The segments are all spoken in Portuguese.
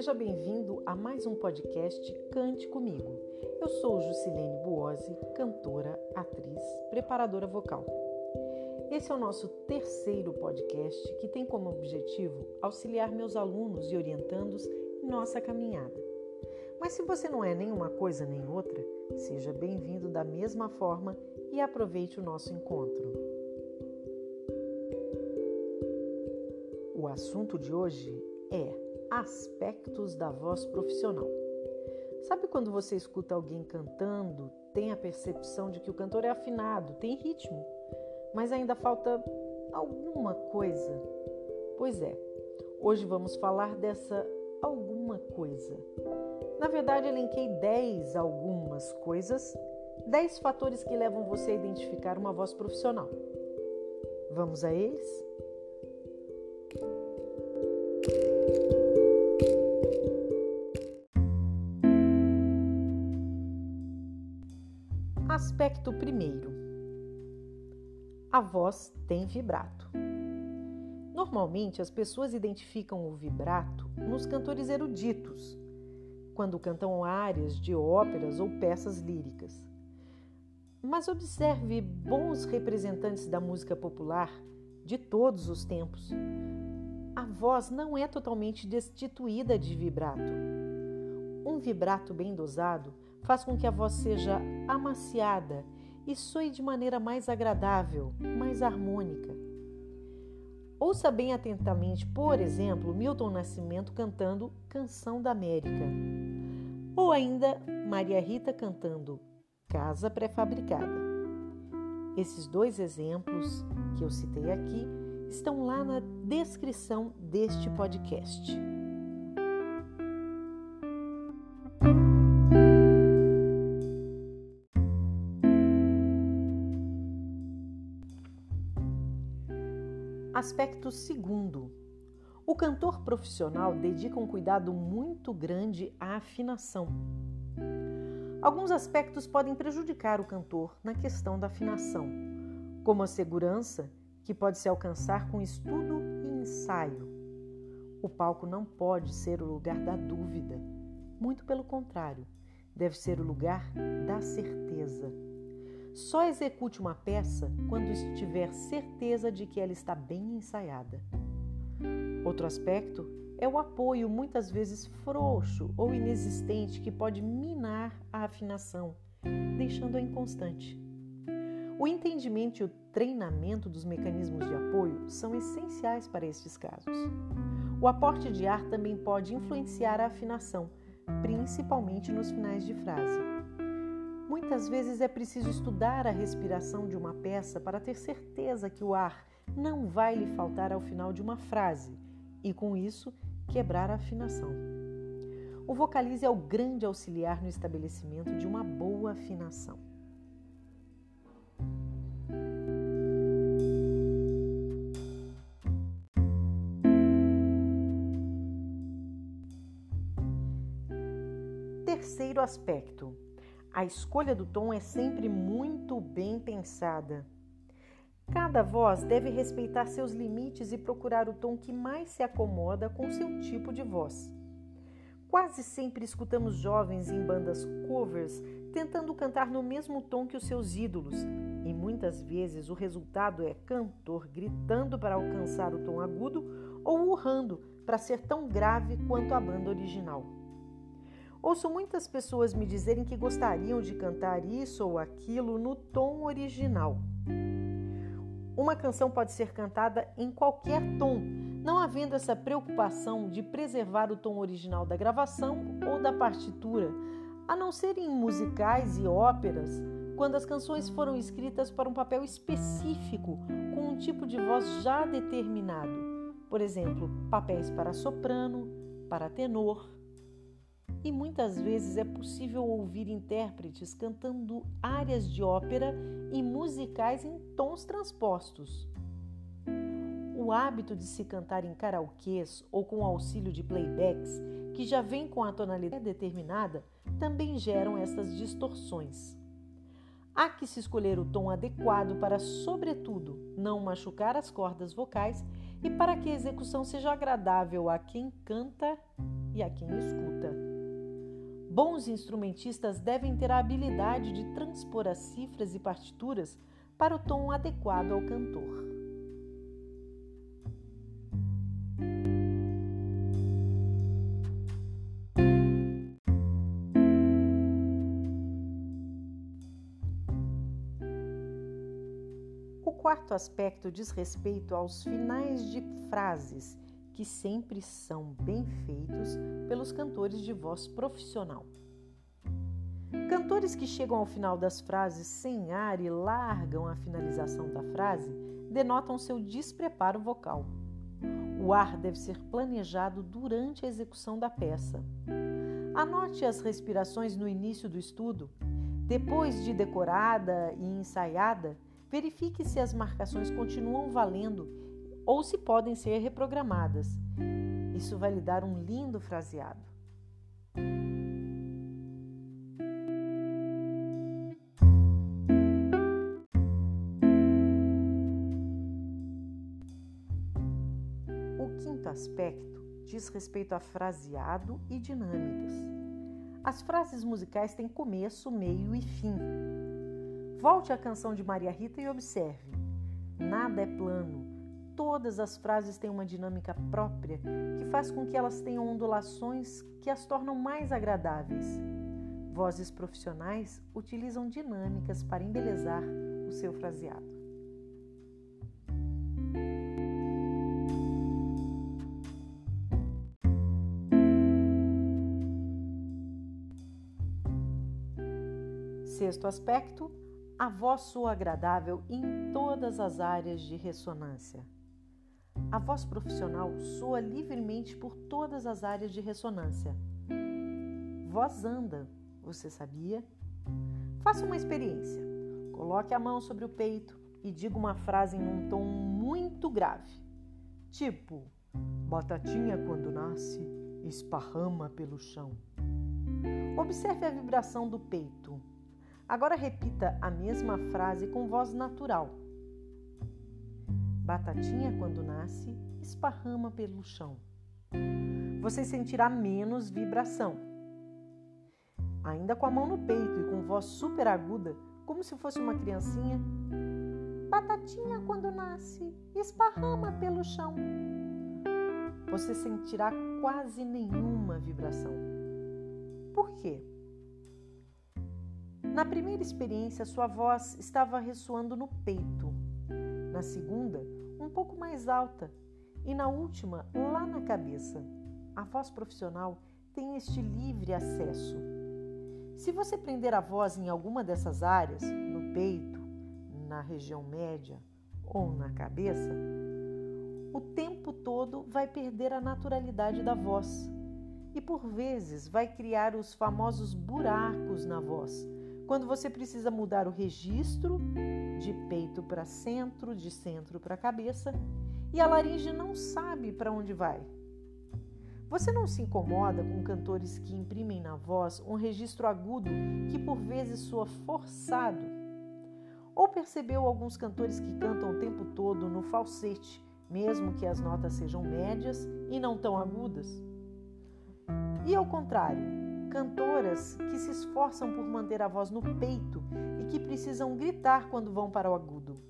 Seja bem-vindo a mais um podcast Cante Comigo. Eu sou Jusilene Buozzi, cantora, atriz, preparadora vocal. Esse é o nosso terceiro podcast que tem como objetivo auxiliar meus alunos e orientandos em nossa caminhada. Mas se você não é nenhuma coisa nem outra, seja bem-vindo da mesma forma e aproveite o nosso encontro. O assunto de hoje é aspectos da voz profissional. Sabe quando você escuta alguém cantando, tem a percepção de que o cantor é afinado, tem ritmo, mas ainda falta alguma coisa? Pois é, hoje vamos falar dessa alguma coisa. Na verdade, elenquei 10 algumas coisas, 10 fatores que levam você a identificar uma voz profissional. Vamos a eles? Aspecto primeiro: a voz tem vibrato. Normalmente as pessoas identificam o vibrato nos cantores eruditos, quando cantam áreas de óperas ou peças líricas. Mas observe bons representantes da música popular de todos os tempos. A voz não é totalmente destituída de vibrato. Um vibrato bem dosado faz com que a voz seja amaciada e soe de maneira mais agradável, mais harmônica. Ouça bem atentamente, por exemplo, Milton Nascimento cantando Canção da América, ou ainda Maria Rita cantando Casa Pré-Fabricada. Esses dois exemplos que eu citei aqui estão lá na descrição deste podcast. Aspecto segundo: o cantor profissional dedica um cuidado muito grande à afinação. Alguns aspectos podem prejudicar o cantor na questão da afinação, como a segurança, que pode se alcançar com estudo e ensaio. O palco não pode ser o lugar da dúvida, muito pelo contrário, deve ser o lugar da certeza. Só execute uma peça quando estiver certeza de que ela está bem ensaiada. Outro aspecto é o apoio, muitas vezes frouxo ou inexistente, que pode minar a afinação, deixando-a inconstante. O entendimento e o treinamento dos mecanismos de apoio são essenciais para estes casos. O aporte de ar também pode influenciar a afinação, principalmente nos finais de frase. Muitas vezes é preciso estudar a respiração de uma peça para ter certeza que o ar não vai lhe faltar ao final de uma frase e, com isso, quebrar a afinação. O vocalize é o grande auxiliar no estabelecimento de uma boa afinação. Terceiro aspecto: a escolha do tom é sempre muito bem pensada. Cada voz deve respeitar seus limites e procurar o tom que mais se acomoda com seu tipo de voz. Quase sempre escutamos jovens em bandas covers tentando cantar no mesmo tom que os seus ídolos, e muitas vezes o resultado é cantor gritando para alcançar o tom agudo ou urrando para ser tão grave quanto a banda original. Ouço muitas pessoas me dizerem que gostariam de cantar isso ou aquilo no tom original. Uma canção pode ser cantada em qualquer tom, não havendo essa preocupação de preservar o tom original da gravação ou da partitura, a não ser em musicais e óperas, quando as canções foram escritas para um papel específico, com um tipo de voz já determinado. Por exemplo, papéis para soprano, para tenor e muitas vezes é possível ouvir intérpretes cantando áreas de ópera e musicais em tons transpostos. O hábito de se cantar em karaokês ou com auxílio de playbacks, que já vem com a tonalidade determinada, também geram essas distorções. Há que se escolher o tom adequado para, sobretudo, não machucar as cordas vocais e para que a execução seja agradável a quem canta e a quem escuta. Bons instrumentistas devem ter a habilidade de transpor as cifras e partituras para o tom adequado ao cantor. O quarto aspecto diz respeito aos finais de frases, que sempre são bem feitos pelos cantores de voz profissional. Cantores que chegam ao final das frases sem ar e largam a finalização da frase denotam seu despreparo vocal. O ar deve ser planejado durante a execução da peça. Anote as respirações no início do estudo. Depois de decorada e ensaiada, verifique se as marcações continuam valendo ou se podem ser reprogramadas. Isso vai lhe dar um lindo fraseado. aspecto diz respeito a fraseado e dinâmicas. As frases musicais têm começo, meio e fim. Volte à canção de Maria Rita e observe. Nada é plano. Todas as frases têm uma dinâmica própria que faz com que elas tenham ondulações que as tornam mais agradáveis. Vozes profissionais utilizam dinâmicas para embelezar o seu fraseado. Sexto aspecto, a voz soa agradável em todas as áreas de ressonância. A voz profissional soa livremente por todas as áreas de ressonância. Voz anda, você sabia? Faça uma experiência. Coloque a mão sobre o peito e diga uma frase em um tom muito grave. Tipo, batatinha quando nasce, esparrama pelo chão. Observe a vibração do peito. Agora repita a mesma frase com voz natural. Batatinha, quando nasce, esparrama pelo chão. Você sentirá menos vibração. Ainda com a mão no peito e com voz super aguda, como se fosse uma criancinha. Batatinha, quando nasce, esparrama pelo chão. Você sentirá quase nenhuma vibração. Por quê? Na primeira experiência, sua voz estava ressoando no peito. Na segunda, um pouco mais alta. E na última, lá na cabeça. A voz profissional tem este livre acesso. Se você prender a voz em alguma dessas áreas, no peito, na região média ou na cabeça, o tempo todo vai perder a naturalidade da voz e por vezes vai criar os famosos buracos na voz quando você precisa mudar o registro de peito para centro, de centro para cabeça, e a laringe não sabe para onde vai. Você não se incomoda com cantores que imprimem na voz um registro agudo que por vezes soa forçado? Ou percebeu alguns cantores que cantam o tempo todo no falsete, mesmo que as notas sejam médias e não tão agudas? E ao contrário, cantoras que se esforçam por manter a voz no peito e que precisam gritar quando vão para o agudo.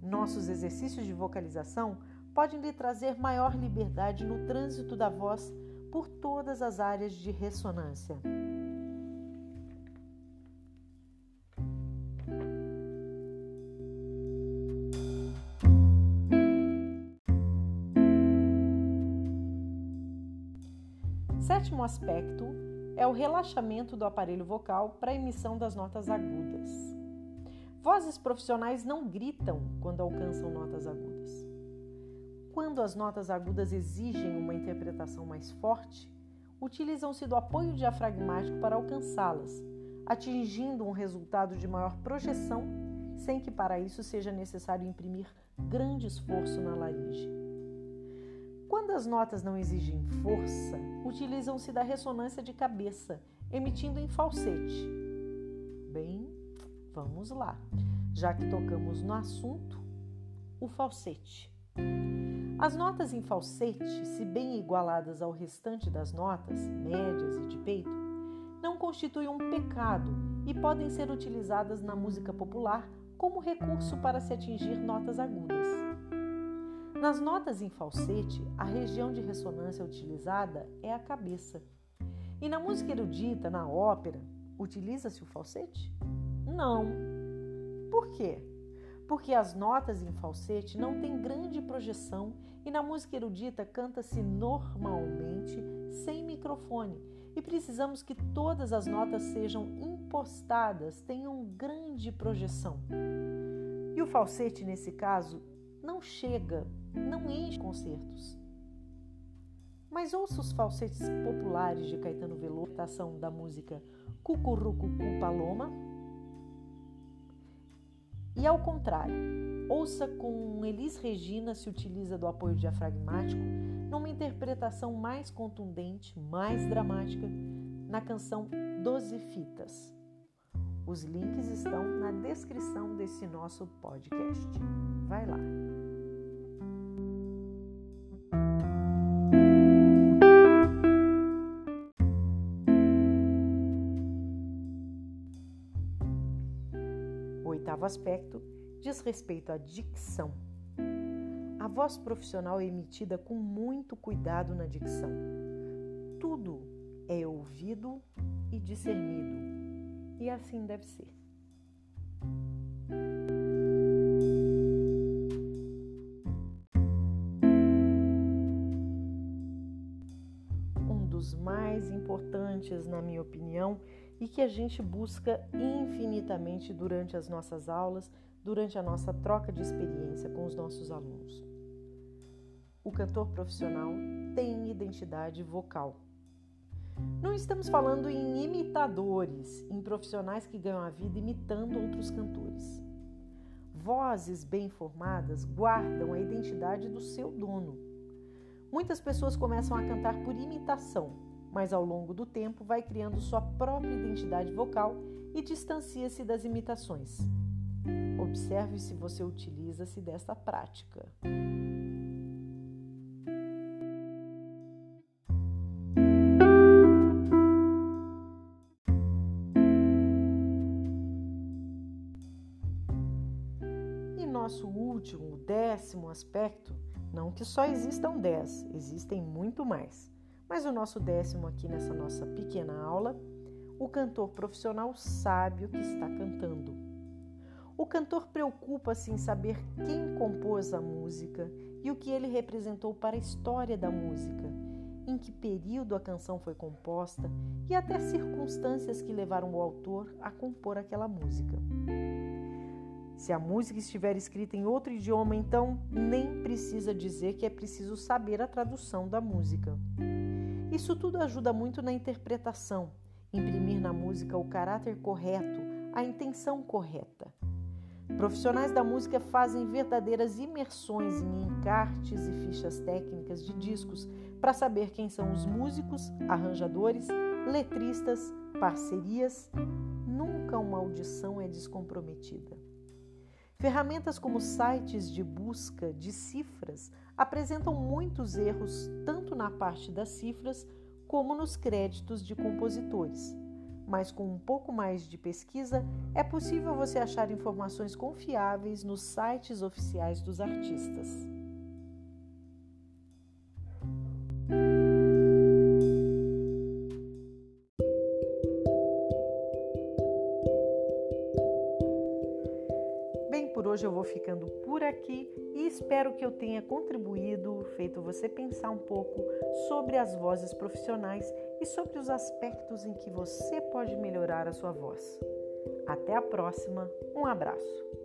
Nossos exercícios de vocalização podem lhe trazer maior liberdade no trânsito da voz por todas as áreas de ressonância. Aspecto é o relaxamento do aparelho vocal para a emissão das notas agudas. Vozes profissionais não gritam quando alcançam notas agudas. Quando as notas agudas exigem uma interpretação mais forte, utilizam-se do apoio diafragmático para alcançá-las, atingindo um resultado de maior projeção, sem que para isso seja necessário imprimir grande esforço na laringe. Quando as notas não exigem força, utilizam-se da ressonância de cabeça, emitindo em falsete. Bem, vamos lá. Já que tocamos no assunto, o falsete. As notas em falsete, se bem igualadas ao restante das notas, médias e de peito, não constituem um pecado e podem ser utilizadas na música popular como recurso para se atingir notas agudas. Nas notas em falsete, a região de ressonância utilizada é a cabeça. E na música erudita, na ópera, utiliza-se o falsete? Não. Por quê? Porque as notas em falsete não têm grande projeção e na música erudita canta-se normalmente sem microfone e precisamos que todas as notas sejam impostadas, tenham grande projeção. E o falsete, nesse caso, não chega, não enche concertos. Mas ouça os falsetes populares de Caetano Veloso, da música Cucurucucu Paloma. E ao contrário, ouça com Elis Regina se utiliza do apoio diafragmático numa interpretação mais contundente, mais dramática, na canção Doze Fitas. Os links estão na descrição desse nosso podcast. Vai lá! Oitavo aspecto diz respeito à dicção. A voz profissional é emitida com muito cuidado na dicção. Tudo é ouvido e discernido, e assim deve ser. Um dos mais importantes, na minha opinião, e que a gente busca infinitamente durante as nossas aulas, durante a nossa troca de experiência com os nossos alunos. O cantor profissional tem identidade vocal. Não estamos falando em imitadores, em profissionais que ganham a vida imitando outros cantores. Vozes bem formadas guardam a identidade do seu dono. Muitas pessoas começam a cantar por imitação, mas ao longo do tempo vai criando sua própria identidade vocal e distancia-se das imitações. Observe se você utiliza-se desta prática. E nosso último, décimo aspecto, não que só existam dez, existem muito mais mas o nosso décimo aqui nessa nossa pequena aula, o cantor profissional sabe o que está cantando. O cantor preocupa-se em saber quem compôs a música e o que ele representou para a história da música, em que período a canção foi composta e até circunstâncias que levaram o autor a compor aquela música. Se a música estiver escrita em outro idioma, então nem precisa dizer que é preciso saber a tradução da música. Isso tudo ajuda muito na interpretação, imprimir na música o caráter correto, a intenção correta. Profissionais da música fazem verdadeiras imersões em encartes e fichas técnicas de discos para saber quem são os músicos, arranjadores, letristas, parcerias. Nunca uma audição é descomprometida. Ferramentas como sites de busca de cifras apresentam muitos erros tanto na parte das cifras como nos créditos de compositores. Mas com um pouco mais de pesquisa, é possível você achar informações confiáveis nos sites oficiais dos artistas. Hoje eu vou ficando por aqui e espero que eu tenha contribuído, feito você pensar um pouco sobre as vozes profissionais e sobre os aspectos em que você pode melhorar a sua voz. Até a próxima, um abraço!